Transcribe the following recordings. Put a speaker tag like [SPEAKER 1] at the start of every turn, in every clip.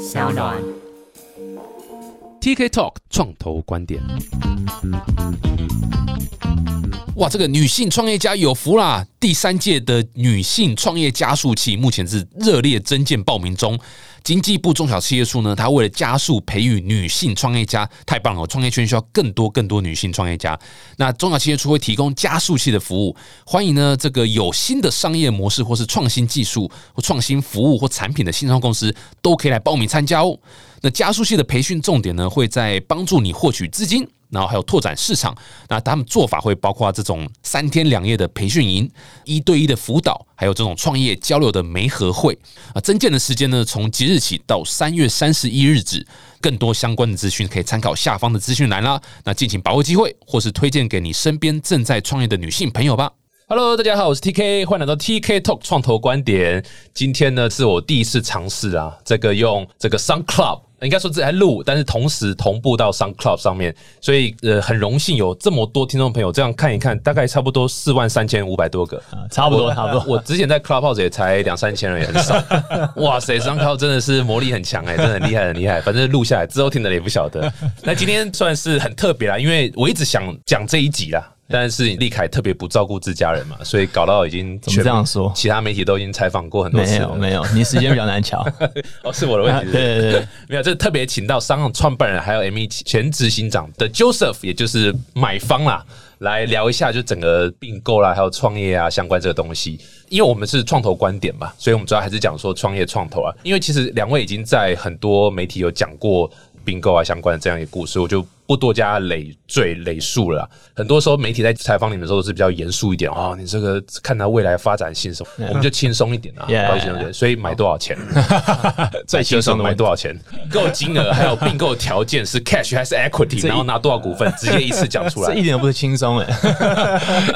[SPEAKER 1] 小暖。
[SPEAKER 2] TK Talk 创投观点。哇，这个女性创业家有福啦！第三届的女性创业加速器目前是热烈增建报名中。经济部中小企业处呢，它为了加速培育女性创业家，太棒了！创业圈需要更多更多女性创业家。那中小企业处会提供加速器的服务，欢迎呢这个有新的商业模式或是创新技术或创新服务或产品的新创公司，都可以来报名参加哦。那加速器的培训重点呢，会在帮助你获取资金。然后还有拓展市场，那他们做法会包括这种三天两夜的培训营、一对一的辅导，还有这种创业交流的媒合会啊。增建的时间呢，从即日起到三月三十一日止。更多相关的资讯可以参考下方的资讯栏啦。那敬请把握机会，或是推荐给你身边正在创业的女性朋友吧。Hello，大家好，我是 TK，欢迎来到 TK Talk 创投观点。今天呢，是我第一次尝试啊，这个用这个 Sun Club。应该说这在录，但是同时同步到 SoundCloud 上面，所以呃很荣幸有这么多听众朋友这样看一看，大概差不多四万三千五百多个，
[SPEAKER 3] 啊，差不多差不多。
[SPEAKER 2] 我之前在 Clubhouse 也才两三千人，也很少。哇塞，SoundCloud 真的是魔力很强哎、真的很厉害很厉害。反正录下来之后听的也不晓得。那今天算是很特别啦，因为我一直想讲这一集啦。但是立凯特别不照顾自家人嘛，所以搞到已经
[SPEAKER 3] 怎么这样说？
[SPEAKER 2] 其他媒体都已经采访过很多次
[SPEAKER 3] 没
[SPEAKER 2] 了。
[SPEAKER 3] 有没有，你时间比较难瞧。
[SPEAKER 2] 哦，是我的问题没有，这特别请到商行创办人还有 M E 前执行长的 Joseph，也就是买方啦，来聊一下就整个并购啦，还有创业啊相关这个东西。因为我们是创投观点嘛，所以我们主要还是讲说创业创投啊。因为其实两位已经在很多媒体有讲过并购啊相关的这样一个故事，我就。不多加累赘累述了，很多时候媒体在采访你的时候都是比较严肃一点哦。你这个看它未来发展性什么，我们就轻松一点啊，高兴一点。所以买多少钱？
[SPEAKER 3] 最轻松的
[SPEAKER 2] 买多少钱？购金额还有并购条件是 cash 还是 equity？然后拿多少股份，直接一次讲出来，
[SPEAKER 3] 这一点都不是轻松哎。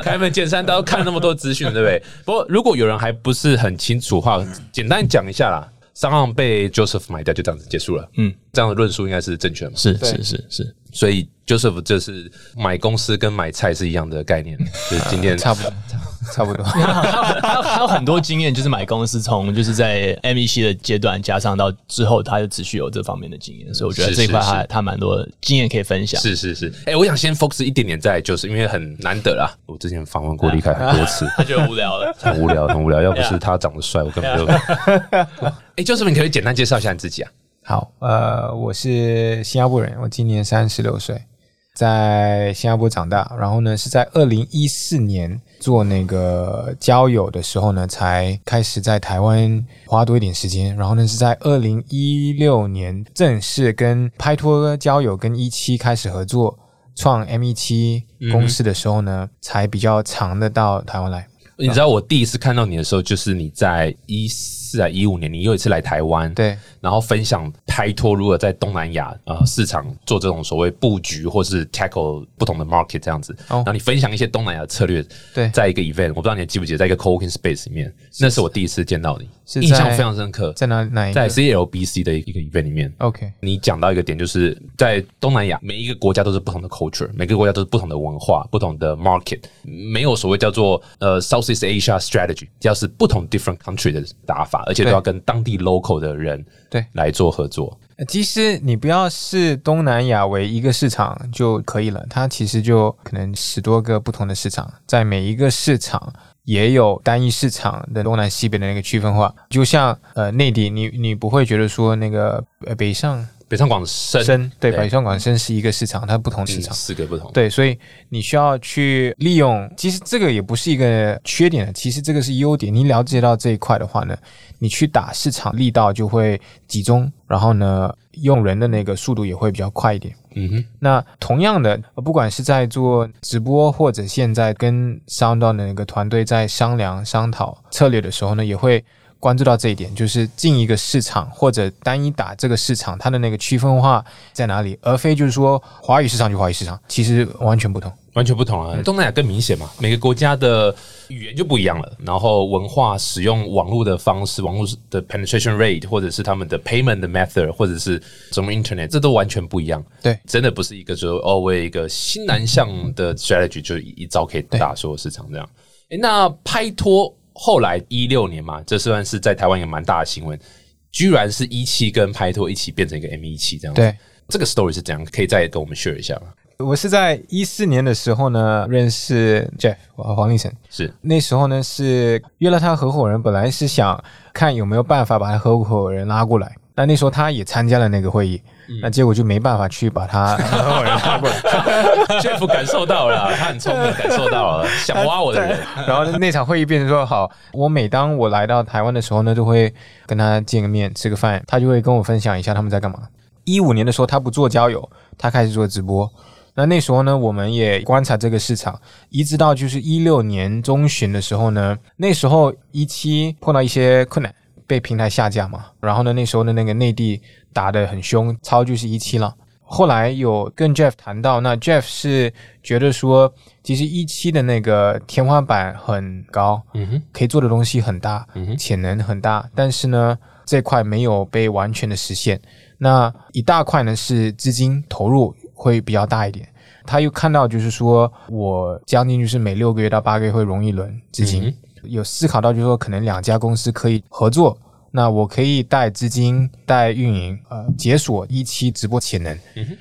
[SPEAKER 2] 开门见山，都要看那么多资讯，对不对？不过如果有人还不是很清楚的话，简单讲一下啦。商行被 Joseph 买掉，就这样子结束了。嗯，这样的论述应该是正确的？
[SPEAKER 3] 是是是是，
[SPEAKER 2] 所以 Joseph 就是买公司跟买菜是一样的概念，就是今天
[SPEAKER 4] 差不多，差不多。
[SPEAKER 3] 还有还有很多经验，就是买公司从就是在 MEC 的阶段，加上到之后，他就持续有这方面的经验，所以我觉得这一块他他蛮多经验可以分享。
[SPEAKER 2] 是是是，哎，我想先 focus 一点点在，就是因为很难得啦。我之前访问过李凯很多次，
[SPEAKER 3] 他觉得无聊了，
[SPEAKER 2] 很无聊，很无聊。要不是他长得帅，我根本就……哎，就是你可以简单介绍一下你自己啊。
[SPEAKER 4] 好，呃，我是新加坡人，我今年三十六岁，在新加坡长大。然后呢，是在二零一四年做那个交友的时候呢，才开始在台湾花多一点时间。然后呢，是在二零一六年正式跟拍拖交友跟一期开始合作，创 M 一七公司的时候呢，才比较长的到台湾来。
[SPEAKER 2] 你知道我第一次看到你的时候，就是你在一四啊一五年，你又一次来台湾，
[SPEAKER 4] 对，
[SPEAKER 2] 然后分享拍拖如何在东南亚呃市场做这种所谓布局，或是 tackle 不同的 market 这样子。
[SPEAKER 4] 哦
[SPEAKER 2] 然后你分享一些东南亚策略，
[SPEAKER 4] 对
[SPEAKER 2] 在一个 event，我不知道你还记不记得，在一个 co-working space 里面，那是我第一次见到你，
[SPEAKER 4] 是
[SPEAKER 2] 印象非常深刻。
[SPEAKER 4] 在哪哪一
[SPEAKER 2] 在 CLBC 的一个 event 里面
[SPEAKER 4] ，？OK，
[SPEAKER 2] 你讲到一个点，就是在东南亚，每一个国家都是不同的 culture，每个国家都是不同的文化、不同的 market，没有所谓叫做呃 Southeast Asia strategy，要是不同 different country 的打法，而且都要跟当地 local 的人
[SPEAKER 4] 对
[SPEAKER 2] 来做合作。
[SPEAKER 4] 呃其实你不要视东南亚为一个市场就可以了，它其实就可能十多个不同的市场，在每一个市场也有单一市场的东南西北的那个区分化。就像呃内地，你你不会觉得说那个呃北上
[SPEAKER 2] 北上广深
[SPEAKER 4] 深对
[SPEAKER 2] 对
[SPEAKER 4] 北上广深是一个市场，它不同市
[SPEAKER 2] 嗯
[SPEAKER 4] 场。
[SPEAKER 2] 四个不同，
[SPEAKER 4] 对，所以你需要去利用，其实这个也不是一个缺点，其实这个是优点。你了解到这一块的话呢，你去打市场力道就会集中，然后呢，用人的那个速度也会比较快一点。
[SPEAKER 2] 嗯哼，
[SPEAKER 4] 那同样的，呃不管是在做直播，或者现在跟 Sound 的那个团队在商量商讨策略的时候呢，也会关注到这一点，就是进一个市场或者单一打这个市场，它的那个区分化在哪里，而非就是说华语市场就华语市场，其实完全不同。
[SPEAKER 2] 完全不同啊。东南亚更明显嘛，每个国家的语言就不一样了，然后文化使用网络的方式、网络的 penetration rate，或者是他们的 payment 的 method，或者是什么 internet，这都完全不一样。
[SPEAKER 4] 对，
[SPEAKER 2] 真的不是一个说哦，为一个新南向的 strategy 就一招可以打所有市场这样。诶那拍拖后来一六年嘛，这算是在台湾也蛮大的新闻。居然是一七跟拍拖一起变成一个 M 一七这样。
[SPEAKER 4] 对，
[SPEAKER 2] 这个 story 是怎样？可以再跟我们 share 一下吗？
[SPEAKER 4] 我是在一四年的时候呢认识 Jeff 黄立成，
[SPEAKER 2] 是
[SPEAKER 4] 那时候呢是约了他合伙人，本来是想看有没有办法把他合伙人拉过来。但那时候他也参加了那个会议，那结果就没办法去把他。
[SPEAKER 2] Jeff 感受到了，他很聪明，感受到了想挖我的人。
[SPEAKER 4] 然后那场会议变成说，好，我每当我来到台湾的时候呢，都会跟他见个面，吃个饭，他就会跟我分享一下他们在干嘛。一五年的时候，他不做交友，他开始做直播。那那时候呢，我们也观察这个市场，一直到就是一六年中旬的时候呢，那时候一期碰到一些困难，被平台下架嘛。然后呢，那时候的那个内地打得很凶，超就是一期了。后来有跟 Jeff 谈到，那 Jeff 是觉得说，其实一期的那个天花板很高，嗯哼，可以做的东西很大，嗯哼，潜能很大，但是呢，这块没有被完全的实现。那一大块呢是资金投入。会比较大一点，他又看到就是说我将近就是每六个月到八个月会融一轮资金，有思考到就是说可能两家公司可以合作，那我可以带资金带运营，呃，解锁一期直播潜能，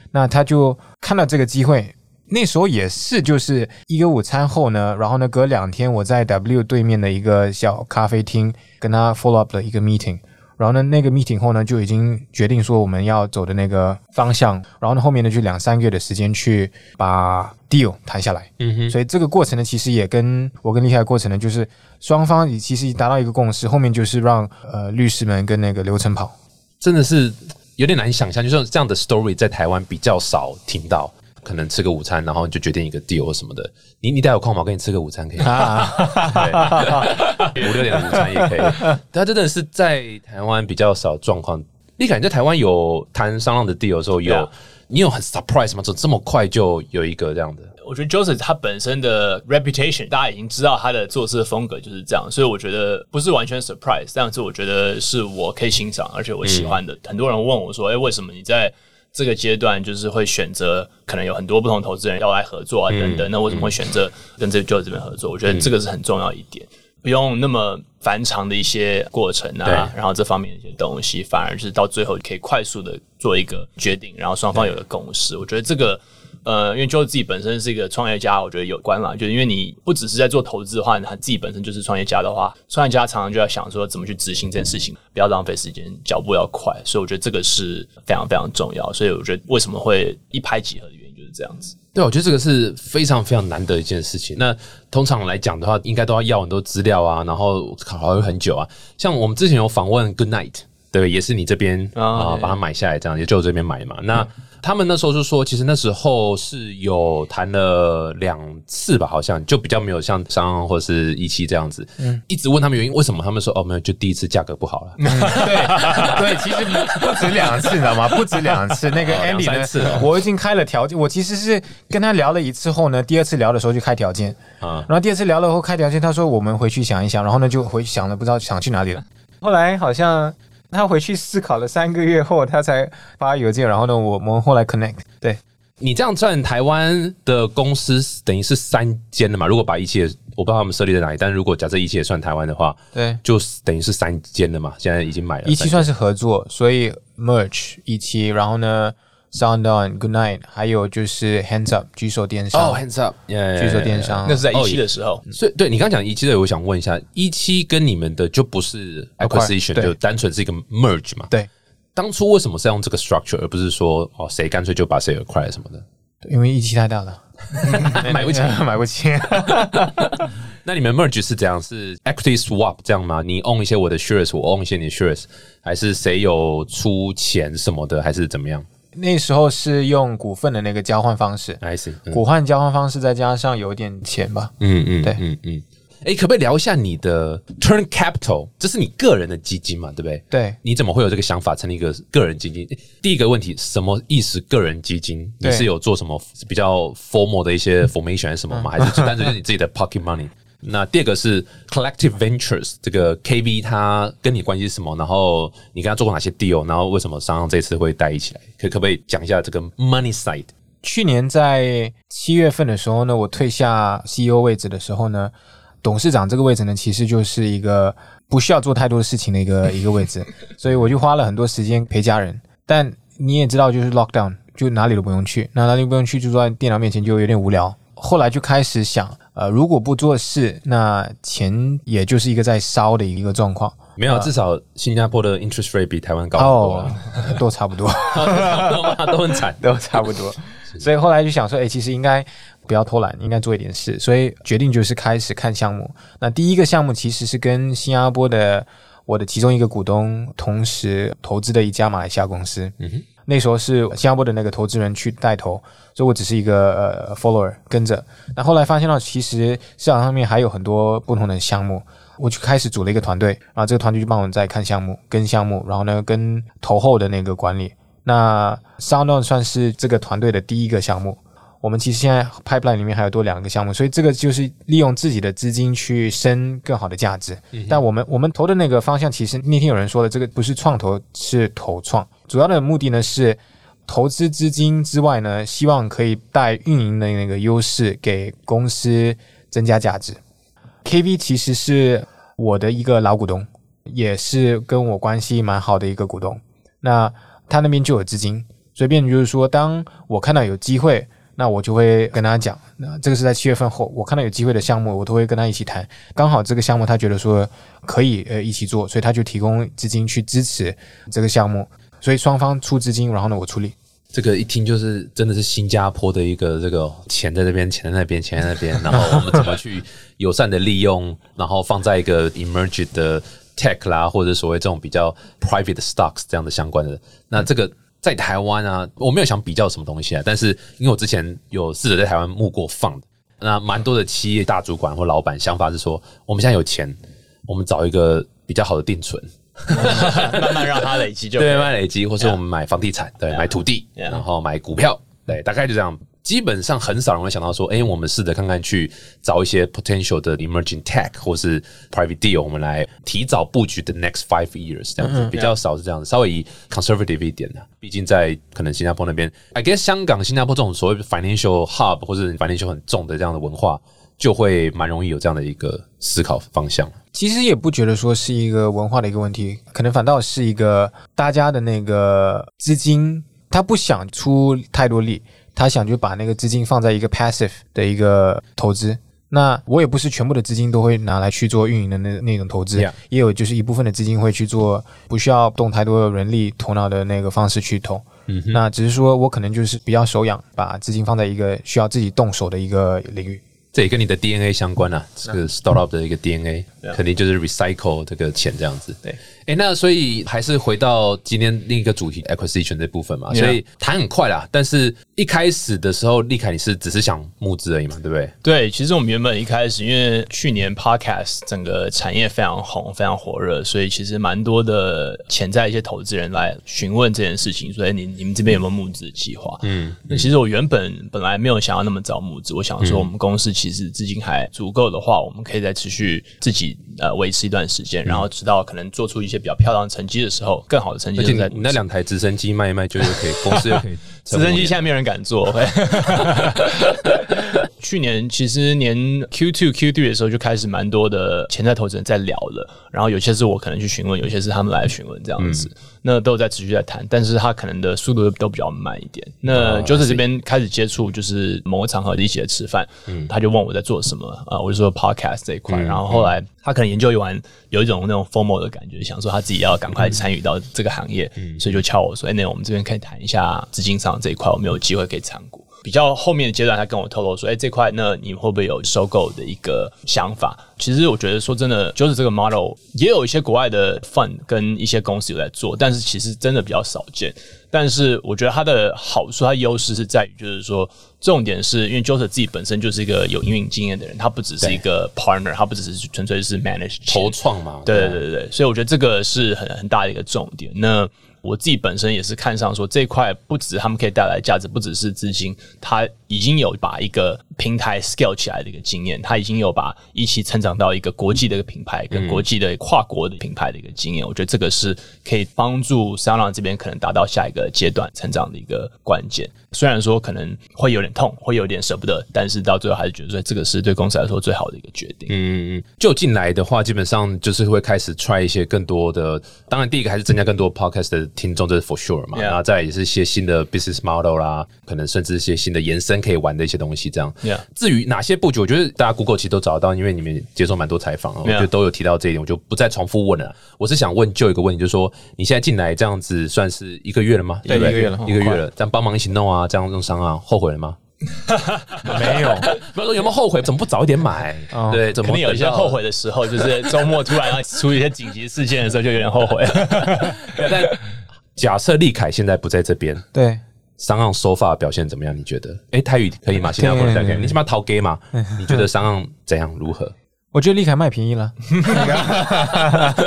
[SPEAKER 4] 那他就看到这个机会，那时候也是就是一个午餐后呢，然后呢隔两天我在 W 对面的一个小咖啡厅跟他 follow up 的一个 meeting。然后呢，那个 meeting 后呢，就已经决定说我们要走的那个方向。然后呢，后面呢就两三个月的时间去把 deal 谈下来。嗯哼。所以这个过程呢，其实也跟我跟厉害的过程呢，就是双方其实达到一个共识，后面就是让呃律师们跟那个流程跑。
[SPEAKER 2] 真的是有点难以想象，就是这样的 story 在台湾比较少听到。可能吃个午餐，然后就决定一个 deal 什么的。你你待有空吗？我跟你吃个午餐可以？五六点的午餐也可以。他真的是在台湾比较少状况。你感觉在台湾有谈商量的 deal 的时候，有你有很 surprise 吗？怎么这么快就有一个这样的？
[SPEAKER 3] 我觉得 Joseph 他本身的 reputation，大家已经知道他的做事的风格就是这样，所以我觉得不是完全 surprise，但是我觉得是我可以欣赏，而且我喜欢的。很多人问我说：“哎，为什么你在？”这个阶段就是会选择，可能有很多不同投资人要来合作啊，等等。那为什么会选择跟这 Joe 这边合作？我觉得这个是很重要一点，不用那么繁长的一些过程啊，然后这方面的一些东西，反而是到最后可以快速的做一个决定，然后双方有个共识。我觉得这个。呃，因为就是自己本身是一个创业家，我觉得有关嘛。就是因为你不只是在做投资的话，他自己本身就是创业家的话，创业家常常就要想说怎么去执行这件事情，不要浪费时间，脚步要快。所以我觉得这个是非常非常重要。所以我觉得为什么会一拍即合的原因就是这样子。
[SPEAKER 2] 对，我觉得这个是非常非常难得一件事情。那通常来讲的话，应该都要要很多资料啊，然后考虑很久啊。像我们之前有访问 Good Night，对，也是你这边啊把它买下来，这样也就这边买嘛。那他们那时候就说，其实那时候是有谈了两次吧，好像就比较没有像商或是一期这样子，嗯，一直问他们原因，为什么他们说哦没有，就第一次价格不好了。
[SPEAKER 4] 对对，其实不止两次，你知道吗？不止两次，那个 Andy 呢，我已经开了条件，我其实是跟他聊了一次后呢，第二次聊的时候就开条件啊，然后第二次聊了后开条件，他说我们回去想一想，然后呢就回去想了，不知道想去哪里了。后来好像。他回去思考了三个月后，他才发邮件。然后呢，我们后来 connect。对
[SPEAKER 2] 你这样算台湾的公司等于是三间的嘛？如果把一切，我不知道他们设立在哪里，但如果假设一切算台湾的话，
[SPEAKER 4] 对，
[SPEAKER 2] 就等于是三间的嘛。现在已经买了，
[SPEAKER 4] 一期算是合作，所以 merge 一期，然后呢？Sound On Good Night，还有就是 Hands Up 举手电商
[SPEAKER 2] 哦，Hands Up
[SPEAKER 4] 举手电商，
[SPEAKER 3] 那是在一期的时候。
[SPEAKER 2] 所以对你刚讲一期的，我想问一下，一期跟你们的就不是 acquisition，就单纯是一个 merge 嘛？
[SPEAKER 4] 对。
[SPEAKER 2] 当初为什么是用这个 structure，而不是说哦谁干脆就把谁 acquire 什么的？
[SPEAKER 4] 因为一期太大了，
[SPEAKER 2] 买不起，
[SPEAKER 4] 买不起。
[SPEAKER 2] 那你们 merge 是怎样？是 equity swap 这样吗？你 own 一些我的 shares，我 own 一些你的 shares，还是谁有出钱什么的，还是怎么样？
[SPEAKER 4] 那时候是用股份的那个交换方式
[SPEAKER 2] ，I see，
[SPEAKER 4] 股换交换方式再加上有点钱吧。嗯嗯，对，嗯
[SPEAKER 2] 嗯。哎，可不可以聊一下你的 Turn Capital？这是你个人的基金嘛，对不对？
[SPEAKER 4] 对。
[SPEAKER 2] 你怎么会有这个想法成立一个个人基金？第一个问题，什么意思？个人基金？你是有做什么比较 formal 的一些 formation 什么吗？还是单纯是你自己的 pocket money？那第二个是 Collective Ventures，这个 KV 它跟你关系是什么？然后你跟他做过哪些 deal？然后为什么商上这次会带一起来？可可不可以讲一下这个 Money Side？
[SPEAKER 4] 去年在七月份的时候呢，我退下 CEO 位置的时候呢，董事长这个位置呢，其实就是一个不需要做太多事情的一个 一个位置，所以我就花了很多时间陪家人。但你也知道，就是 lockdown，就哪里都不用去，那哪里不用去，就坐在电脑面前就有点无聊。后来就开始想，呃，如果不做事，那钱也就是一个在烧的一个状况。
[SPEAKER 2] 没有，至少新加坡的 interest rate 比台湾高很多
[SPEAKER 4] 都差不多。
[SPEAKER 2] 都很惨。
[SPEAKER 4] 都差不多。所以后来就想说，哎、其实应该不要偷懒，应该做一点事。所以决定就是开始看项目。那第一个项目其实是跟新加坡的我的其中一个股东同时投资的一家马来西亚公司。
[SPEAKER 2] 嗯哼
[SPEAKER 4] 那时候是新加坡的那个投资人去带头，所以我只是一个呃 follower 跟着。那后来发现到，其实市场上面还有很多不同的项目，我就开始组了一个团队，然后这个团队就帮我们在看项目、跟项目，然后呢跟投后的那个管理。那 SoundOn 算是这个团队的第一个项目。我们其实现在 pipeline 里面还有多两个项目，所以这个就是利用自己的资金去生更好的价值。但我们我们投的那个方向，其实那天有人说的，这个不是创投，是投创。主要的目的呢是投资资金之外呢，希望可以带运营的那个优势给公司增加价值。KV 其实是我的一个老股东，也是跟我关系蛮好的一个股东。那他那边就有资金，所以变成就是说，当我看到有机会，那我就会跟他讲。那这个是在七月份后，我看到有机会的项目，我都会跟他一起谈。刚好这个项目他觉得说可以呃一起做，所以他就提供资金去支持这个项目。所以双方出资金，然后呢我出力。
[SPEAKER 2] 这个一听就是真的是新加坡的一个这个钱在这边，钱在那边，钱在那边，然后我们怎么去友善的利用，然后放在一个 emerge 的 tech 啦，或者所谓这种比较 private stocks 这样的相关的。那这个在台湾啊，我没有想比较什么东西啊，但是因为我之前有试着在台湾募过放的，那蛮多的企业大主管或老板想法是说，我们现在有钱，我们找一个比较好的定存。
[SPEAKER 3] 慢慢让它累积就
[SPEAKER 2] 对，
[SPEAKER 3] 慢
[SPEAKER 2] 慢累积，或是我们买房地产，对，买土地然后买股票，对，大概就这样。基本上很少人会想到说，哎、我们试着看看去找一些 potential 的 emerging tech 或是 private deal，我们来提早布局的 next five years 这样子，比较少是这样子，稍微以 conservative 一点的。毕竟在可能新加坡那边，I guess 香港、新加坡这种所谓 financial hub 或者 financial 很重的这样的文化，就会蛮容易有这样的一个思考方向。
[SPEAKER 4] 其实也不觉得说是一个文化的一个问题，可能反倒是一个大家的那个资金，他不想出太多力，他想就把那个资金放在一个 passive 的一个投资。那我也不是全部的资金都会拿来去做运营的那那种投资也有就是一部分的资金会去做不需要动太多人力头脑的那个方式去投。
[SPEAKER 2] 嗯哼，
[SPEAKER 4] 那只是说我可能就是比较手痒，把资金放在一个需要自己动手的一个领域。
[SPEAKER 2] 这也跟你的 DNA 相关啊，这个 startup 的一个 DNA 肯定就是 recycle 这个钱这样子。
[SPEAKER 3] 对，
[SPEAKER 2] 哎，那所以还是回到今天另一个主题 acquisition 这部分嘛所以谈很快啦，但是一开始的时候，立凯你是只是想募资而已嘛，对不对？
[SPEAKER 3] 对，其实我们原本一开始，因为去年 podcast 整个产业非常红、非常火热，所以其实蛮多的潜在一些投资人来询问这件事情，所以，你你们这边有没有募资计划？”
[SPEAKER 2] 嗯，
[SPEAKER 3] 那其实我原本本来没有想要那么早募资，我想说我们公司其实资金还足够的话，我们可以再持续自己呃维持一段时间，然后直到可能做出一些比较漂亮的成绩的时候，更好的成绩
[SPEAKER 2] 而且
[SPEAKER 3] 就在
[SPEAKER 2] 你那两台直升机卖一卖，就又可以 公司又可以
[SPEAKER 3] 直升机现在没有人敢做。去年其实年 Q two Q three 的时候就开始蛮多的潜在投资人在聊了，然后有些是我可能去询问，有些是他们来询问这样子，那都有在持续在谈，但是他可能的速度都比较慢一点。那就是。这边开始接触，就是某个场合一起来吃饭，他就问我在做什么啊、我就说 podcast 这一块，然后后来他可能研究完有一种那种 formal 的感觉，想说他自己要赶快参与到这个行业，所以就敲我说：“哎、那我们这边可以谈一下资金上这一块，我们有机会可以参股。”比较后面的阶段，他跟我透露说：“哎、这块那你会不会有收购的一个想法？”其实我觉得说真的，就是这个 model 也有一些国外的 fund 跟一些公司有在做，但是其实真的比较少见。但是我觉得它的好处，它优势是在于，就是说重点是因为 Joseph 自己本身就是一个有营运经验的人，他不只是一个 partner，他不只是纯粹是 manage 钱
[SPEAKER 2] 投创嘛，
[SPEAKER 3] 对对对对，所以我觉得这个是很很大的一个重点。那我自己本身也是看上说这块，不止他们可以带来价值，不只是资金，它已经有把一个平台 scale 起来的一个经验，他已经有把一起成长到一个国际的一个品牌，跟国际的跨国的品牌的一个经验。我觉得这个是可以帮助 s u n 这边可能达到下一个阶段成长的一个关键。虽然说可能会有点痛，会有点舍不得，但是到最后还是觉得说这个是对公司来说最好的一个决定。
[SPEAKER 2] 嗯，就进来的话，基本上就是会开始 try 一些更多的。当然，第一个还是增加更多 podcast 的听众，这是 for sure 嘛。然后再也是一些新的 business model 啦，可能甚至一些新的延伸可以玩的一些东西。这样。至于哪些布局，我觉得大家 Google 其实都找得到，因为你们接受蛮多采访，我觉得都有提到这一点，我就不再重复问了。我是想问就一个问题，就是说你现在进来这样子，算是一个月了吗？
[SPEAKER 4] 对，一个月了，
[SPEAKER 2] 一个月了。这样帮忙一起弄啊，这样弄伤啊。后悔了吗？
[SPEAKER 4] 没有，
[SPEAKER 2] 不要说有没有后悔，怎么不早一点买？对，怎么
[SPEAKER 3] 有一些后悔的时候，就是周末突然要出一些紧急事件的时候，就有点后悔。
[SPEAKER 2] 但假设立凯现在不在这边，
[SPEAKER 4] 对，
[SPEAKER 2] 商岸手法表现怎么样？你觉得？哎，泰语可以吗？新加坡可以，你起码逃 gay 嘛？你觉得商岸怎样？如何？
[SPEAKER 4] 我觉得立凯卖便宜了。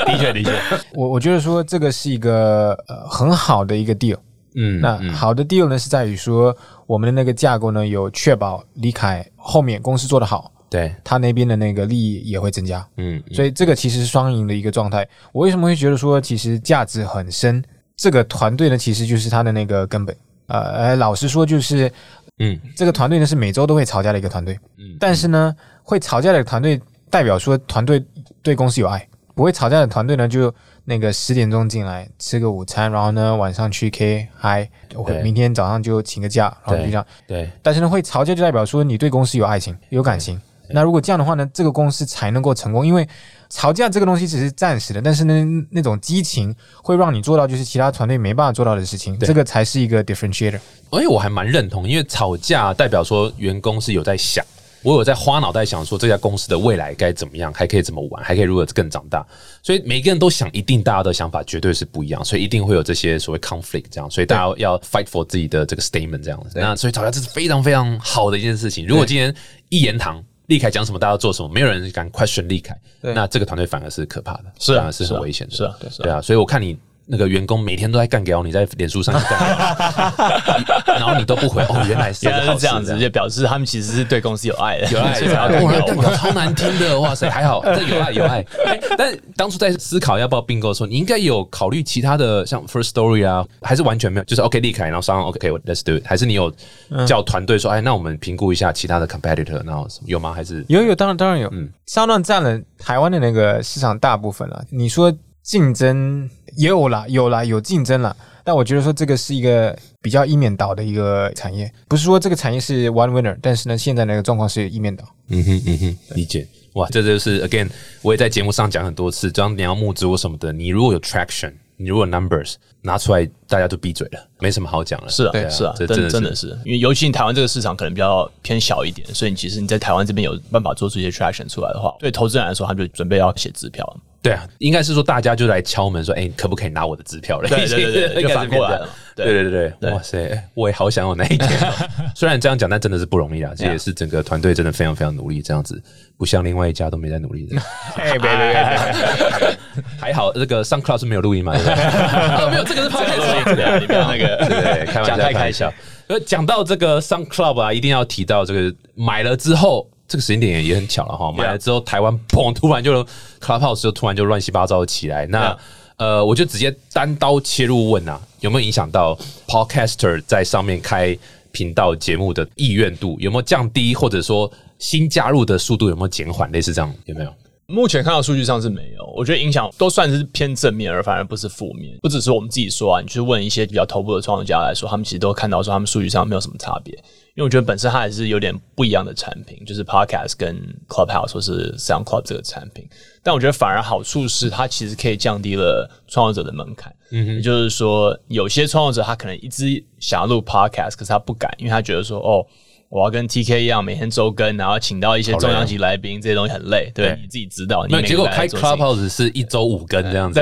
[SPEAKER 3] 的确，的确，
[SPEAKER 4] 我我觉得说这个是一个呃很好的一个 deal。嗯，那好的 deal 呢是在于说，我们的那个架构呢有确保李凯后面公司做得好，
[SPEAKER 2] 对
[SPEAKER 4] 他那边的那个利益也会增加。嗯，所以这个其实是双赢的一个状态。我为什么会觉得说其实价值很深？这个团队呢其实就是他的那个根本。呃，老实说就是，嗯，这个团队呢是每周都会吵架的一个团队。嗯，但是呢会吵架的团队代表说团队对公司有爱，不会吵架的团队呢就。那个十点钟进来吃个午餐，然后呢晚上去 K 嗨，明天早上就请个假，然后就这样。
[SPEAKER 2] 对，
[SPEAKER 4] 但是呢会吵架就代表说你对公司有爱情、有感情。那如果这样的话呢，这个公司才能够成功。因为吵架这个东西只是暂时的，但是呢那种激情会让你做到就是其他团队没办法做到的事情，这个才是一个 differentiator。
[SPEAKER 2] 而且我还蛮认同，因为吵架代表说员工是有在想。我有在花脑袋想说这家公司的未来该怎么样，还可以怎么玩，还可以如何更长大。所以每个人都想，一定大家的想法绝对是不一样，所以一定会有这些所谓 conflict 这样。所以大家要 fight for 自己的这个 statement 这样子。那所以吵架这是非常非常好的一件事情。如果今天一言堂，立凯讲什么，大家做什么，没有人敢 question 立凯，那这个团队反而是可怕的，
[SPEAKER 3] 是
[SPEAKER 2] 啊，是很危险的，
[SPEAKER 3] 是啊，
[SPEAKER 2] 对啊。所以我看你。那个员工每天都在干掉你，在脸书上干，然后你都不回哦，原来是
[SPEAKER 3] 这样子，就表示他们其实是对公司有爱的，
[SPEAKER 2] 有爱，哇，超难听的，哇塞，还好，这有爱有爱。但当初在思考要不要并购的时候，你应该有考虑其他的，像 First Story 啊，还是完全没有，就是 OK 立凯，然后商 OK，Let's do it，还是你有叫团队说，哎，那我们评估一下其他的 competitor，然后有吗？还是
[SPEAKER 4] 有有，当然当然有，嗯，商量占了台湾的那个市场大部分了。你说竞争？也有啦，有啦，有竞争了。但我觉得说这个是一个比较一面倒的一个产业，不是说这个产业是 one winner，但是呢，现在那个状况是一面倒。
[SPEAKER 2] 嗯哼嗯哼，理解。哇，这就是 again，我也在节目上讲很多次，只要你要募资或什么的，你如果有 traction，你如果 numbers 拿出来，大家都闭嘴了，没什么好讲了。
[SPEAKER 3] 是啊，是啊，真真的是，因为尤其你台湾这个市场可能比较偏小一点，所以你其实你在台湾这边有办法做出一些 traction 出来的话，对投资人来说，他就准备要写支票了。
[SPEAKER 2] 对啊，应该是说大家就来敲门说，哎，可不可以拿我的支票 了？
[SPEAKER 3] 对对对，就反过来了。
[SPEAKER 2] 对对对对，哇塞，我也好想有那一天。虽然这样讲，但真的是不容易啊。这也是整个团队真的非常非常努力，这样子不像另外一家都没在努力的。
[SPEAKER 4] 哎，别别别，
[SPEAKER 2] 还好这个上 class 没有录音嘛？
[SPEAKER 3] 没有，这个是拍开的，你不要那个
[SPEAKER 2] 对开玩笑开玩笑。呃，讲到这个上 club 啊，一定要提到这个买了之后。这个时间点也很巧了哈，买了之后台湾砰，突然就 Clubhouse 就突然就乱七八糟起来。那呃，我就直接单刀切入问啊，有没有影响到 Podcaster 在上面开频道节目的意愿度？有没有降低，或者说新加入的速度有没有减缓？类似这样有没有？
[SPEAKER 3] 目前看到数据上是没有，我觉得影响都算是偏正面，而反而不是负面。不只是我们自己说啊，你去问一些比较头部的创作家来说，他们其实都看到说他们数据上没有什么差别。因为我觉得本身它还是有点不一样的产品，就是 Podcast 跟 Clubhouse 或是 Sound Club 这个产品。但我觉得反而好处是，它其实可以降低了创作者的门槛。嗯，也就是说，有些创作者他可能一直想要录 Podcast，可是他不敢，因为他觉得说，哦。我要跟 T K 一样，每天周更，然后请到一些重量级来宾，这些东西很累，对你自己知道。
[SPEAKER 2] 那结果开 Clubhouse 是一周五更这样子，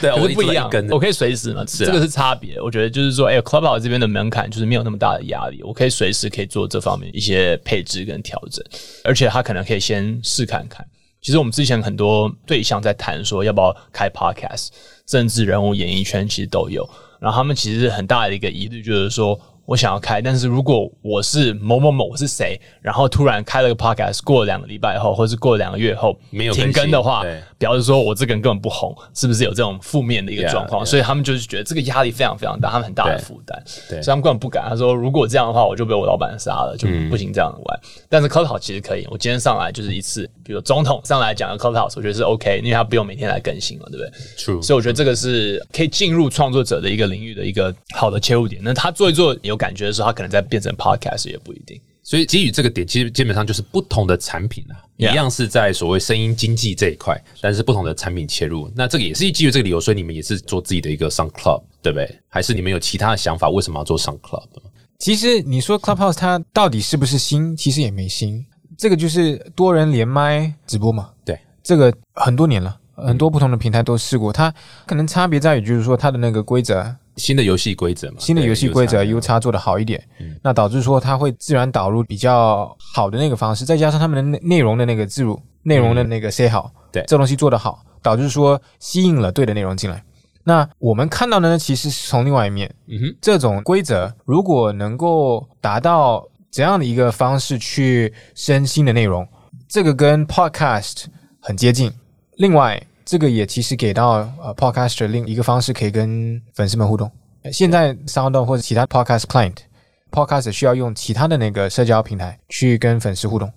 [SPEAKER 3] 对，我不一样，我可以随时嘛，这个是差别。我觉得就是说，哎，Clubhouse 这边的门槛就是没有那么大的压力，我可以随时可以做这方面一些配置跟调整，而且他可能可以先试看看。其实我们之前很多对象在谈说要不要开 Podcast，政治人物、演艺圈其实都有，然后他们其实很大的一个疑虑就是说。我想要开，但是如果我是某某某，我是谁，然后突然开了个 podcast，过了两个礼拜后，或者是过了两个月后
[SPEAKER 2] 没有
[SPEAKER 3] 停更的话表示说我这个人根本不红，是不是有这种负面的一个状况
[SPEAKER 2] yeah.
[SPEAKER 3] 所以他们就是觉得这个压力非常非常大，他们很大的负担，
[SPEAKER 2] 对
[SPEAKER 3] 所以他们根本不敢。他说如果这样的话，我就被我老板杀了，就
[SPEAKER 2] 嗯
[SPEAKER 3] 不行这样玩。但是 Clubhouse 其实可以，我今天上来就是一次，比如总统上来讲的 Clubhouse，我觉得是 OK，因为他不用每天来更新了，对不对
[SPEAKER 2] ？True，
[SPEAKER 3] 所以我觉得这个是可以进入创作者的一个领域的一个好的切入点。那他做一做有感觉的时候，他可能再变成 podcast 也不一定。
[SPEAKER 2] 所以基于这个点，其实基本上就是不同的产品啊一样是在所谓声音经济这一块，但是不同的产品切入。那这个也是基于这个理由，所以你们也是做自己的一个 Sound Club，对不对？还是你们有其他的想法？为什么要做 Sound Club？
[SPEAKER 4] 其实你说 Clubhouse 它到底是不是新？其实也没新，这个就是多人连麦直播嘛。
[SPEAKER 2] 对，
[SPEAKER 4] 这个很多年了，很多不同的平台都试过。它可能差别在于就是说它的那个规则，
[SPEAKER 2] 新的游戏规则嘛，
[SPEAKER 4] 新的游戏规则 U
[SPEAKER 2] 差
[SPEAKER 4] 叉做的好一点，那导致说它会自然导入比较好的那个方式，再加上他们的内内容的那个自入，内容的那个 say 好，
[SPEAKER 2] 对。
[SPEAKER 4] 这东西做得好，导致说吸引了对的内容进来。那我们看到的呢，其实是从另外一面，
[SPEAKER 2] 嗯哼，
[SPEAKER 4] 这种规则如果能够达到怎样的一个方式去生新的内容，这个跟 podcast 很接近。另外，这个也其实给到呃 podcaster 另一个方式，可以跟粉丝们互动。呃现在 Sound 或者其他 podcast client，podcast 需要用其他的那个社交平台去跟粉丝互动。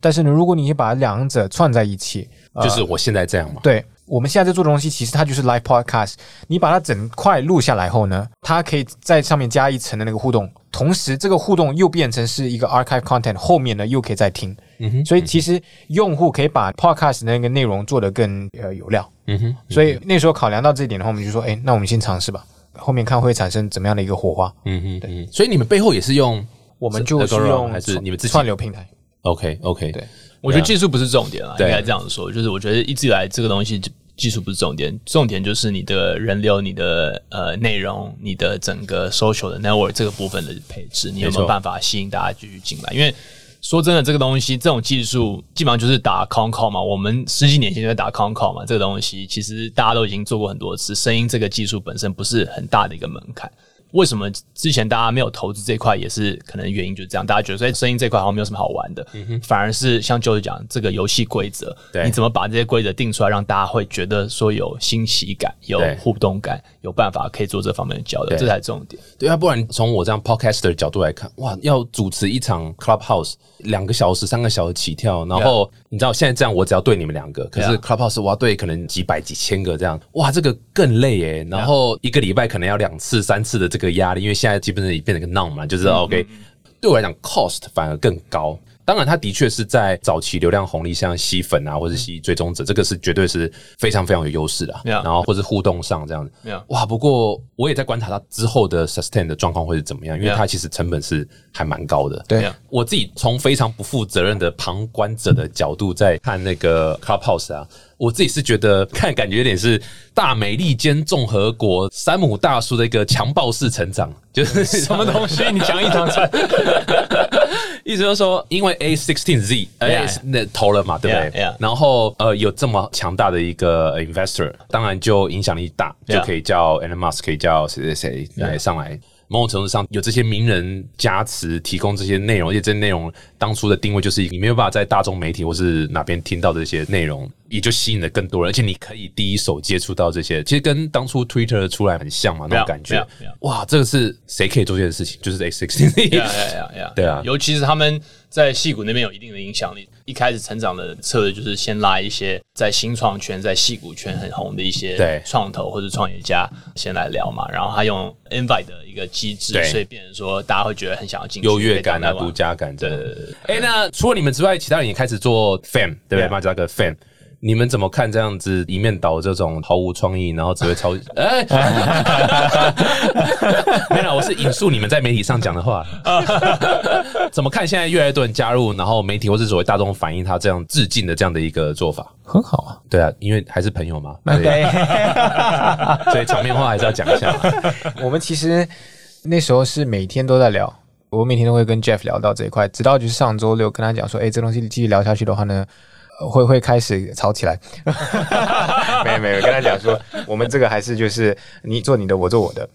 [SPEAKER 4] 但是呢，如果你把两者串在一起，呃
[SPEAKER 2] 就是我现在这样嘛。
[SPEAKER 4] 对我们现在在做的东西，其实它就是 live podcast。你把它整块录下来后呢，它可以在上面加一层的那个互动，同时这个互动又变成是一个 archive content，后面呢又可以再听。
[SPEAKER 2] 嗯哼，
[SPEAKER 4] 所以其实用户可以把 podcast 那个内容做得更呃有料。
[SPEAKER 2] 嗯哼，
[SPEAKER 4] 所以那时候考量到这一点的话，我们就说，哎，那我们先尝试吧，后面看会产生怎么样的一个火花。
[SPEAKER 2] 嗯哼，对。所以你们背后也是用
[SPEAKER 4] 我们就是用
[SPEAKER 2] 还是你们自己
[SPEAKER 4] 串流平台。
[SPEAKER 2] OK OK
[SPEAKER 4] 对
[SPEAKER 3] 我觉得技术不是重点啦，
[SPEAKER 2] 对
[SPEAKER 3] 应该这样说。就是我觉得一直以来这个东西技术不是重点，重点就是你的人流、你的呃内容、你的整个 social 的 network 这个部分的配置，你有没有办法吸引大家继续进来？因为说真的，这个东西这种技术基本上就是打 con call 嘛。我们十几年前就在打 con call 嘛，这个东西其实大家都已经做过很多次。声音这个技术本身不是很大的一个门槛。为什么之前大家没有投资这块，也是可能原因就是这样，大家觉得说哎声音这块好像没有什么好玩的，反而是像就是讲这个游戏规则，
[SPEAKER 2] 对。
[SPEAKER 3] 你怎么把这些规则定出来，让大家会觉得说有新奇感、有互动感、有办法可以做这方面的交流，这才是重点。
[SPEAKER 2] 对啊，不然从我这样 podcaster 的角度来看，哇，要主持一场 clubhouse 两个小时、三个小时起跳，然后你知道现在这样，我只要对你们两个，可是 clubhouse 我要对可能几百、几千个这样，哇，这个更累诶。然后一个礼拜可能要两次、三次的这个压力，因为现在基本上也变成个 non 嘛，就是 OK，对我来讲 cost 反而更高。当然，它的确是在早期流量红利，像吸粉啊，或者吸追踪者，这个是绝对是非常非常有优势的然后或是互动上这样子。哇，不过我也在观察它之后的 sustain 的状况会是怎么样，因为它其实成本是还蛮高的。
[SPEAKER 4] 对。
[SPEAKER 2] 我自己从非常不负责任的旁观者的角度在看那个 Clubhouse 啊，我自己是觉得看感觉有点是大美利坚共和国山姆大叔的一个强暴式成长，就是 什么东西？你讲一长串。意思就是说，因为 A sixteen Z 那投了嘛，对不对？然后呃有这么强大的一个呃 investor，当然就影响力大，就可以叫 Elon Musk，可以叫谁谁谁来上来。某种程度上，有这些名人加持，提供这些内容，而且这些内容当初的定位就是你没有办法在大众媒体或是哪边听到的这些内容，也就吸引了更多人，而且你可以第一手接触到这些，其实跟当初 Twitter 出来很像嘛，那种感觉。哇，这个是谁可以做这件事情？就是 A sixteen。对啊
[SPEAKER 3] 尤其是他们在戏骨那边有一定的影响力。一开始成长的策略就是先拉一些在新创圈、在戏股圈很红的一些
[SPEAKER 2] 对。
[SPEAKER 3] 创投或者创业家先来聊嘛，然后他用 invite 的一个机制，所以变成说大家会觉得很想要进去，
[SPEAKER 2] 优越感啊、独家感这样。
[SPEAKER 3] 对对对
[SPEAKER 2] 哎、那除了你们之外，其他人也开始做 fan，对不对？马加个 fan，你们怎么看这样子一面倒这种毫无创意，然后只会抄？哎、没有，我是引述你们在媒体上讲的话。怎么看现在越来越多人加入，然后媒体或是所谓大众反映他这样致敬的这样的一个做法？
[SPEAKER 4] 很好啊。
[SPEAKER 2] 对啊，因为还是朋友嘛，对所以场面话还是要讲一下。
[SPEAKER 4] 我们其实那时候是每天都在聊，我每天都会跟 Jeff 聊到这一块，直到就是上周六跟他讲说，哎，这东西继续聊下去的话呢，呃会会开始吵起来。没有没有，跟他讲说，我们这个还是就是你做你的，我做我的。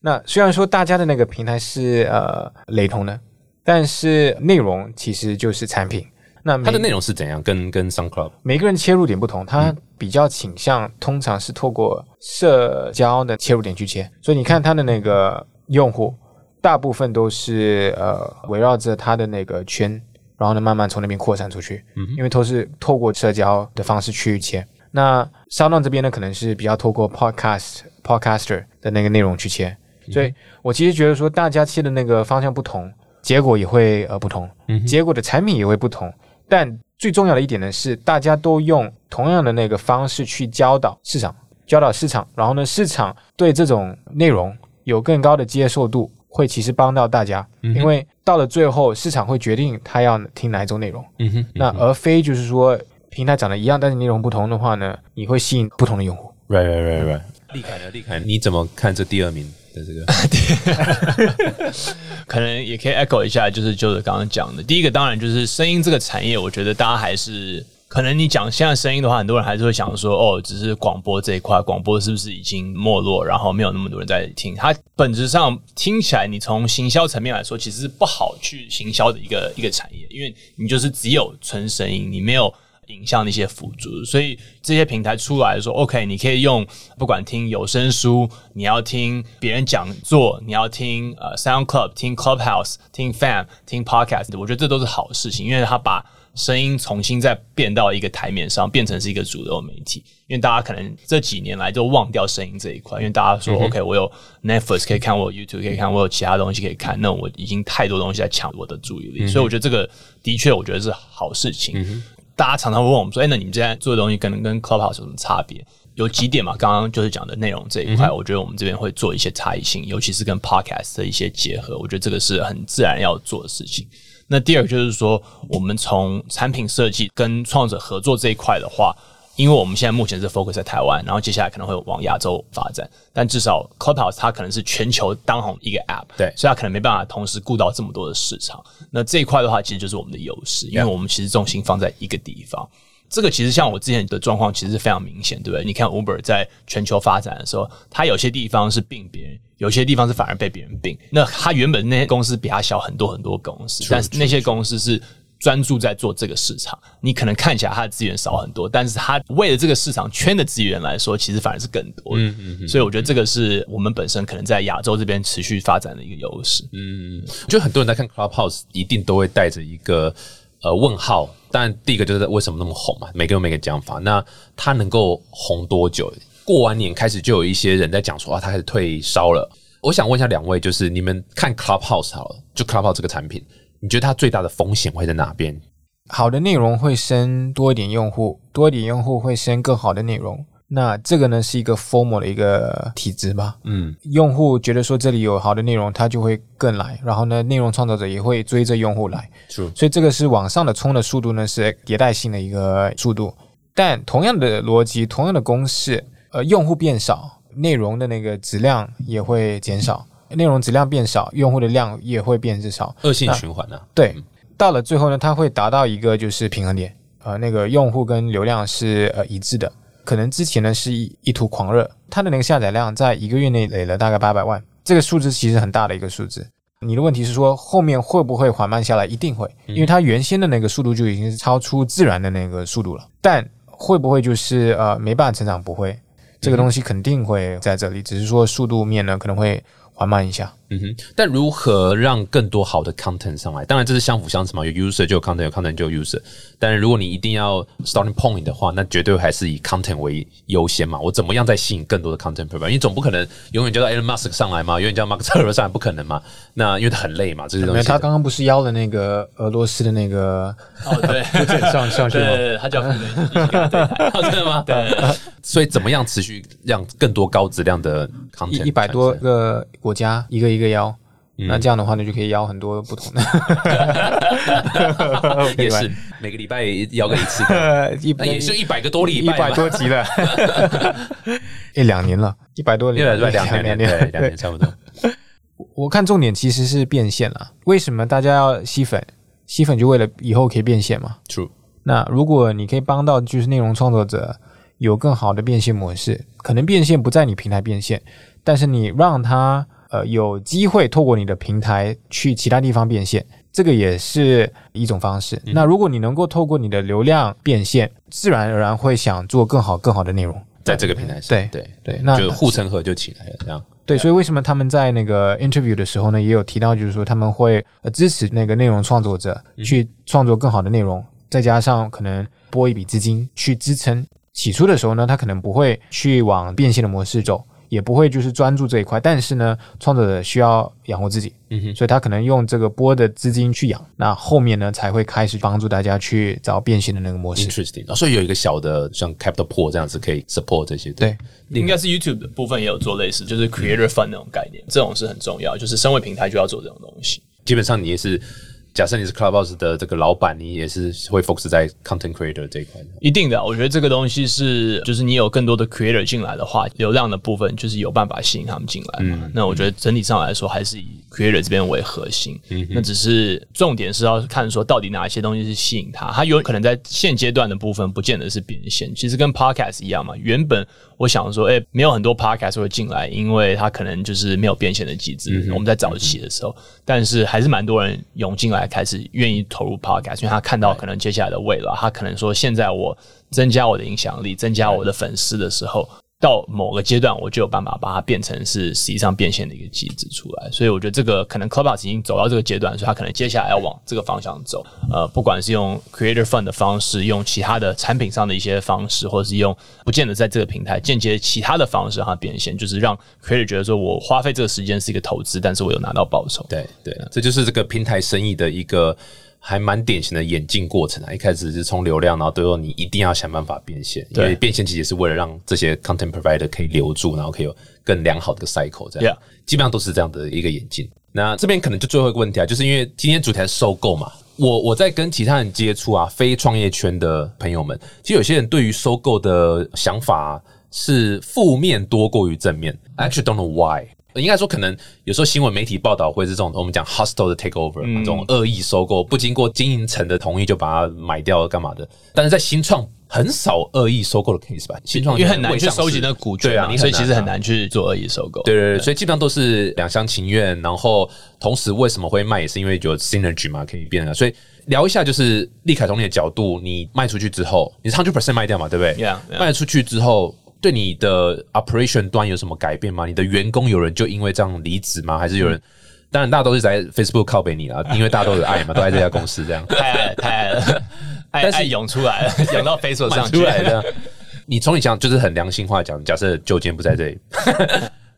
[SPEAKER 4] 那虽然说大家的那个平台是呃雷同的，但是内容其实就是产品。那
[SPEAKER 2] 它的内容是怎样？跟跟 SoundCloud
[SPEAKER 4] 每个人切入点不同，他比较倾向通常是透过社交的切入点去切，所以你看他的那个用户，大部分都是呃围绕着他的那个圈，然后呢慢慢从那边扩散出去，嗯因为都是透过社交的方式去切。那 Sound 这边呢，可能是比较透过 Podcast Podcaster 的那个内容去切，所以我其实觉得说大家切的那个方向不同，结果也会呃不同，嗯结果的产品也会不同。但最重要的一点呢是，大家都用同样的那个方式去教导市场，教导市场，然后呢，市场对这种内容有更高的接受度，会其实帮到大家，因为到了最后，市场会决定他要听哪一种内容，
[SPEAKER 2] 嗯哼，
[SPEAKER 4] 那而非就是说平台长得一样，但是内容不同的话呢，你会吸引不同的用户。
[SPEAKER 2] right right right right。立凯呢？立凯，你怎么看这第二名的这个？
[SPEAKER 3] 可能也可以 echo 一下，就是就是刚刚讲的，第一个当然就是声音这个产业，我觉得大家还是可能你讲现在声音的话，很多人还是会想说，哦，只是广播这一块，广播是不是已经没落，然后没有那么多人在听？它本质上听起来，你从行销层面来说，其实是不好去行销的一个一个产业，因为你就是只有纯声音，你没有。影像的一些辅助，所以这些平台出来说，OK，你可以用不管听有声书，你要听别人讲座，你要听呃 Sound Club、听 Clubhouse、听 Fan、听 Podcast，我觉得这都是好事情，因为它把声音重新再变到一个台面上，变成是一个主流媒体。因为大家可能这几年来都忘掉声音这一块，因为大家说、OK，我有 Netflix 可以看，我有 YouTube 可以看，我有其他东西可以看，那我已经太多东西在抢我的注意力，所以我觉得这个的确我觉得是好事情。大家常常会问我们说：“哎，那你们现在做的东西可能跟 Clubhouse 有什么差别？”有几点嘛，刚刚就是讲的内容这一块，我觉得我们这边会做一些差异性，尤其是跟 Podcast 的一些结合，我觉得这个是很自然要做的事情。那第二个就是说，我们从产品设计跟创作者合作这一块的话，因为我们现在目前是 focus 在台湾，然后接下来可能会往亚洲发展，但至少 Clubhouse 它可能是全球当红一个 App，
[SPEAKER 2] 对
[SPEAKER 3] 所以它可能没办法同时顾到这么多的市场。那这一块的话，其实就是我们的优势，因为我们其实重心放在一个地方。这个其实像我之前的状况，其实是非常明显，对不对？你看 Uber 在全球发展的时候，它有些地方是并别人，有些地方是反而被别人并。那他原本那些公司比他小很多很多公司，但是那些公司是专注在做这个市场。你可能看起来它的资源少很多，但是它为了这个市场圈的资源来说，其实反而是更多的。所以我觉得这个是我们本身可能在亚洲这边持续发展的一个优势。
[SPEAKER 2] 嗯就很多人在看 Clubhouse，一定都会带着一个呃问号。当然，第一个就是为什么那么红嘛，每个人有每个讲法。那它能够红多久？过完年开始就有一些人在讲说啊，他开始退烧了。我想问一下两位，就是你们看 Clubhouse 好了，就 Clubhouse 这个产品，你觉得它最大的风险会在哪边？
[SPEAKER 4] 好的内容会生多一点用户，多一点用户会生更好的内容。那这个呢是一个 formal 的一个体制吧？
[SPEAKER 2] 嗯，
[SPEAKER 4] 用户觉得说这里有好的内容，他就会更来，然后呢，内容创作者也会追着用户来，
[SPEAKER 2] 是
[SPEAKER 4] 所以这个是往上的冲的速度呢是迭代性的一个速度。但同样的逻辑，同样的公式，呃，用户变少，内容的那个质量也会减少，内容质量变少，用户的量也会变少。
[SPEAKER 2] 恶性循环啊。
[SPEAKER 4] 对，到了最后呢，它会达到一个就是平衡点，呃，那个用户跟流量是呃一致的。可能之前呢是一一图狂热，它的那个下载量在一个月内累了大概八百万，这个数字其实很大的一个数字。你的问题是说后面会不会缓慢下来？一定会，因为它原先的那个速度就已经是超出自然的那个速度了。但会不会就是呃没办法成长？不会，这个东西肯定会在这里，只是说速度面呢可能会缓慢一下。
[SPEAKER 2] 嗯哼，但如何让更多好的 content 上来？当然这是相辅相成嘛，有 user 就有 content，有 content 就有 user。但是如果你一定要 starting point 的话，那绝对还是以 content 为优先嘛。我怎么样再吸引更多的 content provider？你总不可能永远叫到 Elon Musk 上来嘛，永远叫 Mark Zuckerberg 上来，不可能嘛。那因为他很累嘛，这些东西。
[SPEAKER 4] 他刚刚不是邀了那个俄罗斯的那个
[SPEAKER 3] 哦，对，
[SPEAKER 4] 上上去吗？
[SPEAKER 3] 对对对，他叫副一起跟他对谈。
[SPEAKER 2] 哦真的吗？
[SPEAKER 3] 对，
[SPEAKER 2] 所以怎么样持续让更多高质量的 content
[SPEAKER 4] 一一百多个国家一个一个邀，那这样的话呢，就可以邀很多不同的。
[SPEAKER 2] 也是每个礼拜邀个一次，
[SPEAKER 4] 呃，一
[SPEAKER 2] 那也是一百个多礼拜，
[SPEAKER 4] 一百多集了，一 两年了，一百多
[SPEAKER 2] 一百多两年，对，两年差不多。
[SPEAKER 4] 我看重点其实是变现了。为什么大家要吸粉？吸粉就为了以后可以变现嘛。
[SPEAKER 2] True，
[SPEAKER 4] 那如果你可以帮到就是内容创作者有更好的变现模式，可能变现不在你平台变现，但是你让他呃有机会透过你的平台去其他地方变现，这个也是一种方式。那如果你能够透过你的流量变现，自然而然会想做更好更好的内容。
[SPEAKER 2] 在这个平台上，
[SPEAKER 4] 对
[SPEAKER 2] 对
[SPEAKER 4] 对，那
[SPEAKER 2] 就护城河就起来了，这样。
[SPEAKER 4] 对，所以为什么他们在那个 interview 的时候呢，也有提到，就是说他们会呃支持那个内容创作者去创作更好的内容，再加上可能拨一笔资金去支撑。起初的时候呢，他可能不会去往变现的模式走。也不会就是专注这一块，但是呢，创作者需要养活自己，嗯哼，所以他可能用这个播的资金去养，那后面呢才会开始帮助大家去找变现的那个模式。
[SPEAKER 2] Interesting，所以有一个小的像 Capital Pool 这样子可以 support 这些，
[SPEAKER 4] 对，
[SPEAKER 3] 应该是 YouTube 的部分也有做类似，就是 Creator Fund 那种概念，这种是很重要，就是身为平台就要做这种东西。
[SPEAKER 2] 基本上你也是。假设你是 Clubhouse 的这个老板，你也是会 focus 在 content creator 这一块的。
[SPEAKER 3] 一定的，我觉得这个东西是，就是你有更多的 creator 进来的话，流量的部分就是有办法吸引他们进来嘛。那我觉得整体上来说，还是以 creator 这边为核心。那只是重点是要看说，到底哪一些东西是吸引他。他有可能在现阶段的部分，不见得是变现。其实跟 podcast 一样嘛，原本我想说，哎，没有很多 podcast 会进来，因为他可能就是没有变现的机制。我们在早期的时候，但是还是蛮多人涌进来。开始愿意投入 podcast，因为他看到可能接下来的未来，他可能说现在我增加我的影响力，增加我的粉丝的时候。到某个阶段，我就有办法把它变成是实际上变现的一个机制出来，所以我觉得这个可能 Club 已经走到这个阶段，所以它可能接下来要往这个方向走。呃，不管是用 Creator Fund 的方式，用其他的产品上的一些方式，或者是用不见得在这个平台间接其他的方式让它变现，就是让 Creator 觉得说我花费这个时间是一个投资，但是我有拿到报酬。
[SPEAKER 2] 对对，这就是这个平台生意的一个。还蛮典型的演进过程啊！一开始是从流量，然后最后你一定要想办法变现，因为变现其实是为了让这些 content provider 可以留住，然后可以有更良好的 cycle，这样，基本上都是这样的一个演进。那这边可能就最后一个问题啊，就是因为今天主题是收购嘛，我我在跟其他人接触啊，非创业圈的朋友们，其实有些人对于收购的想法是负面多过于正面。I actually don't know why. 应该说，可能有时候新闻媒体报道会是这种我们讲 hostile 的 takeover，这种恶意收购，不经过经营层的同意就把它买掉了，干嘛的？但是在新创很少恶意收购的 case 吧？新创
[SPEAKER 3] 因为很难去收集那个股权
[SPEAKER 2] 啊，
[SPEAKER 3] 所以其实很难去做恶意收购。
[SPEAKER 2] 对对对，所以基本上都是两厢情愿。然后同时为什么会卖，也是因为有 synergy 嘛，可以变啊。所以聊一下，就是利凯从你的角度，你卖出去之后，你是 hundred percent 卖掉嘛？对不对？卖出去之后。对你的 operation 端有什么改变吗？你的员工有人就因为这样离职吗？还是有人？当然，大家都是在 Facebook 靠背你了，因为大家都有爱嘛，都爱这家公司这样。
[SPEAKER 3] 太爱了，太爱了，爱爱涌出来了，涌到 Facebook 上
[SPEAKER 2] 出来的。你从你讲就是很良心话讲，假设就今天不在这里。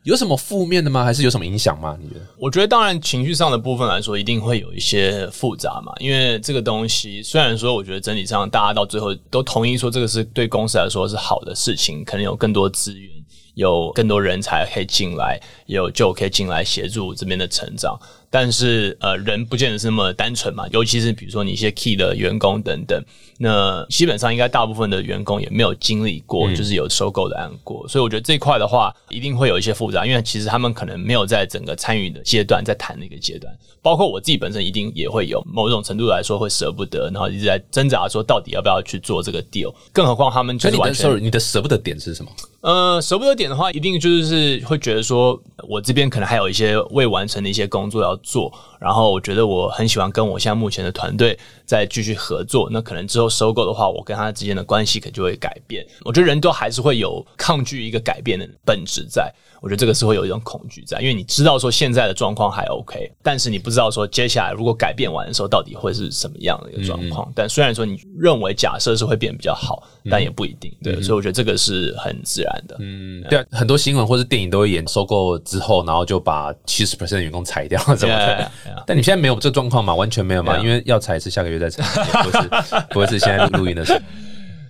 [SPEAKER 2] 有什么负面的吗？还是有什么影响吗？你觉得？
[SPEAKER 3] 我觉得，当然情绪上的部分来说，一定会有一些复杂嘛。因为这个东西，虽然说，我觉得整体上大家到最后都同意说，这个是对公司来说是好的事情，可能有更多资源，有更多人才可以进来，有就可以进来协助这边的成长。但是，呃，人不见得是那么单纯嘛。尤其是比如说你一些 key 的员工等等，那基本上应该大部分的员工也没有经历过，就是有收购的案过。所以我觉得这一块的话，一定会有一些复杂，因为其实他们可能没有在整个参与的阶段，在谈的一个阶段。包括我自己本身，一定也会有某种程度来说会舍不得，然后一直在挣扎说到底要不要去做这个 deal。更何况他们就是完全，
[SPEAKER 2] 你的舍不得点是什么？
[SPEAKER 3] 呃，舍不得点的话，一定就是会觉得说，我这边可能还有一些未完成的一些工作要做。然后我觉得我很喜欢跟我现在目前的团队再继续合作。那可能之后收购的话，我跟他之间的关系可能就会改变。我觉得人都还是会有抗拒一个改变的本质在。我觉得这个是会有一种恐惧在，因为你知道说现在的状况还 OK，但是你不知道说接下来如果改变完的时候到底会是什么样的一个状况。但虽然说你认为假设是会变比较好，但也不一定。对，所以我觉得这个是很自然的。
[SPEAKER 2] 嗯，对啊，很多新闻或是电影都会演收购之后，然后就把七十 percent 的员工裁掉，怎么的？但你现在没有这状况嘛？完全没有嘛？因为要裁是下个月再裁，不是不会是现在录音的时候。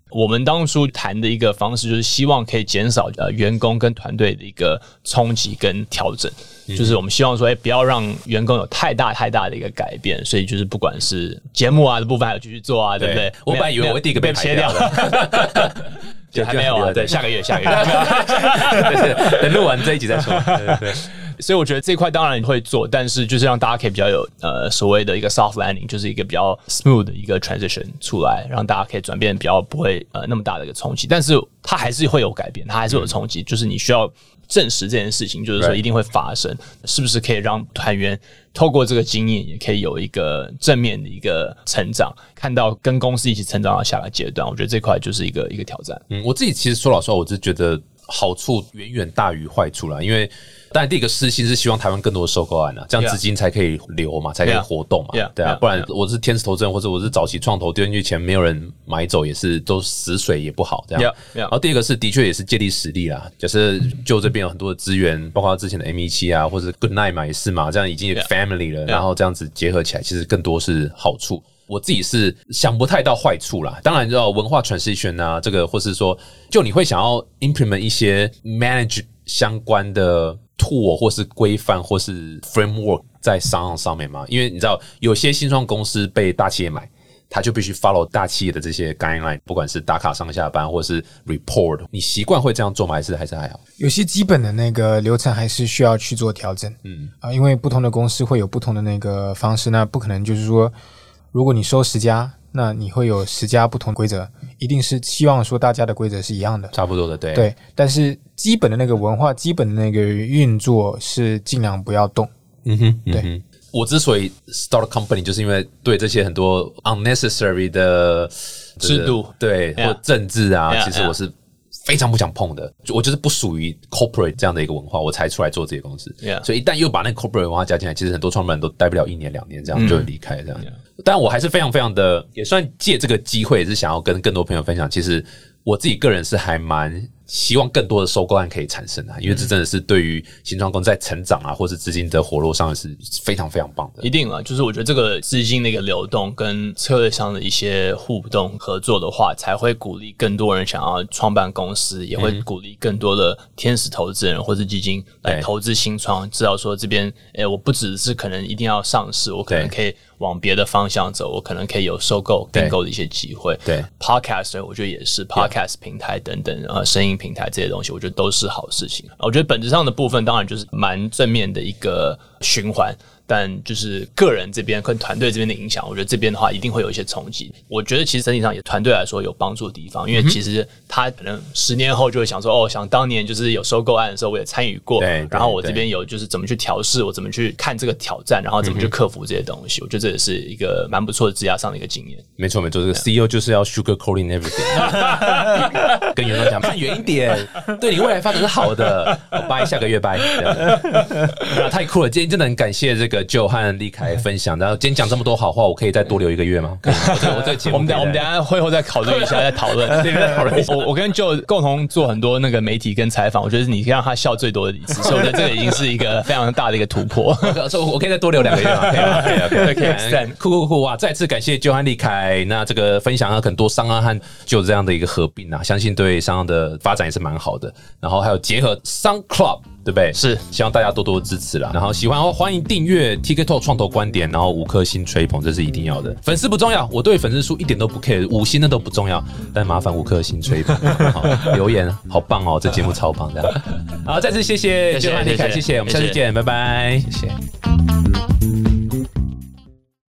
[SPEAKER 3] 我们当初谈的一个方式，就是希望可以减少呃员工跟团队的一个冲击跟调整，就是我们希望说，哎，不要让员工有太大太大的一个改变。所以就是不管是节目啊的部分，还有继续做啊，对不对？
[SPEAKER 2] 我本来以为我会第一个被
[SPEAKER 3] 切掉的，就还没有啊。对，下个月，下个月，
[SPEAKER 2] 等录完这一集再说。对对。
[SPEAKER 3] 所以我觉得这块当然会做，但是就是让大家可以比较有呃所谓的一个 soft landing，就是一个比较 smooth 的一个 transition 出来，让大家可以转变比较不会呃那么大的一个冲击，但是它还是会有改变，它还是有冲击，就是你需要证实这件事情，就是说一定会发生，是不是可以让团员透过这个经验，也可以有一个正面的一个成长，看到跟公司一起成长到下个阶段，我觉得这块就是一个一个挑战。
[SPEAKER 2] 嗯，我自己其实说老实话，我是觉得好处远远大于坏处啦。因为当然第一个私心是希望台湾更多的收购案啊，这样资金才可以流嘛，才可以活动嘛对啊不然我是天使投资人或者我是早期创投丢进去钱，没有人买走，也是都死水也不好这样。然后第二个是的确也是借力使力啦，就是就这边有很多的资源，包括之前的 M 一七啊，或者 Good Night 嘛也是嘛，这样已经有 family 了，然后这样子结合起来，其实更多是好处。我自己是想不太到坏处啦，当然你知道文化 transition 啊，这个或是说，就你会想要 implement 一些 manage 相关的 tool 或是规范或是 framework 在商行上面嘛？因为你知道有些新创公司被大企业买。他就必须 follow 大企业的这些 guideline，不管是打卡上下班或是 report，你习惯会这样做吗？还是还是还好？
[SPEAKER 4] 有些基本的那个流程还是需要去做调整，嗯啊，因为不同的公司会有不同的那个方式，那不可能就是说，如果你收十家，那你会有十家不同规则，一定是希望说大家的规则是一样的，
[SPEAKER 2] 差不多的，对。
[SPEAKER 4] 对。但是基本的那个文化、基本的那个运作是尽量不要动，
[SPEAKER 2] 嗯哼，
[SPEAKER 4] 对
[SPEAKER 2] 嗯。我之所以 start a company，就是因为对这些很多 unnecessary 的
[SPEAKER 3] 制度
[SPEAKER 2] 对或政治啊
[SPEAKER 3] Yeah，
[SPEAKER 2] 其实我是非常不想碰的。我就是不属于 corporate 这样的一个文化，我才出来做这些公司。所以一旦又把那个 corporate 文化加进来，其实很多创办人都待不了一年两年，这样就会离开这样。但我还是非常非常的，也算借这个机会，也是想要跟更多朋友分享。其实我自己个人是还蛮希望更多的收购案可以产生啊，因为这真的是对于新创公司在成长啊，或是资金的活络上是非常非常棒的。
[SPEAKER 3] 一。定啊，就是我觉得这个资金的一个流动跟策略上的一些互动合作的话，才会鼓励更多人想要创办公司，也会鼓励更多的天使投资人或是基金来投资新创，知道说这边，诶、我不只是可能一定要上市，我可能可以往别的方向走，我可能可以有收购、
[SPEAKER 2] 对。
[SPEAKER 3] 并购的一些机会。
[SPEAKER 2] 对
[SPEAKER 3] ，Podcast 我觉得也是 Podcast 平台等等呃声音平台这些东西，我觉得都是好事情。我觉得本质上的部分当然就是蛮正面的一个循环。但就是个人这边跟团队这边的影响，我觉得这边的话一定会有一些冲击。我觉得其实整体上也团队来说有帮助的地方，因为其实他可能十年后就会想说，哦，想当年就是有收购案的时候我也参与过，然后我这边有就是怎么去调试，我怎么去看这个挑战，然后怎么去克服这些东西。我觉得这也是一个蛮不错的职涯上的一个经验。
[SPEAKER 2] 没错没错，这个 CEO 就是要 sugar coating everything，跟员工讲看远一点，对你未来发展是好的。我拜，下个月拜。太酷了！今天真的很感谢这个 Joe 和立凯分享。然后今天讲这么多好话，我可以再多留一个月吗？我这我这个节目
[SPEAKER 3] 我们等我们等下会后再考虑一下，再讨论。再讨论。我我跟 Joe 共同做很多那个媒体跟采访，我觉得是你让他笑最多的一次，所以我觉得这个已经是一个非常大的一个突破。
[SPEAKER 2] 所以我可以再多留两个月吗？可以吗？可以啊，可以酷酷酷哇！再次感谢 Joe 和立凯，那这个分享了很多商啊和就这样的一个合并啊，相信对商岸的发展也是蛮好的。然后还有结合商 Club。对不对？
[SPEAKER 3] 是
[SPEAKER 2] 希望大家多多支持啦。然后喜欢的话，欢迎订阅 TikTok 创投观点，然后五颗星吹捧，这是一定要的。粉丝不重要，我对粉丝数一点都不 care，五星的都不重要，但麻烦五颗星吹捧，好留言好棒哦，这节目超棒的。好，再次谢谢
[SPEAKER 3] 谢谢
[SPEAKER 2] Joe 和立凯，
[SPEAKER 3] 谢谢
[SPEAKER 2] 我们下次见，拜拜。
[SPEAKER 4] 谢谢。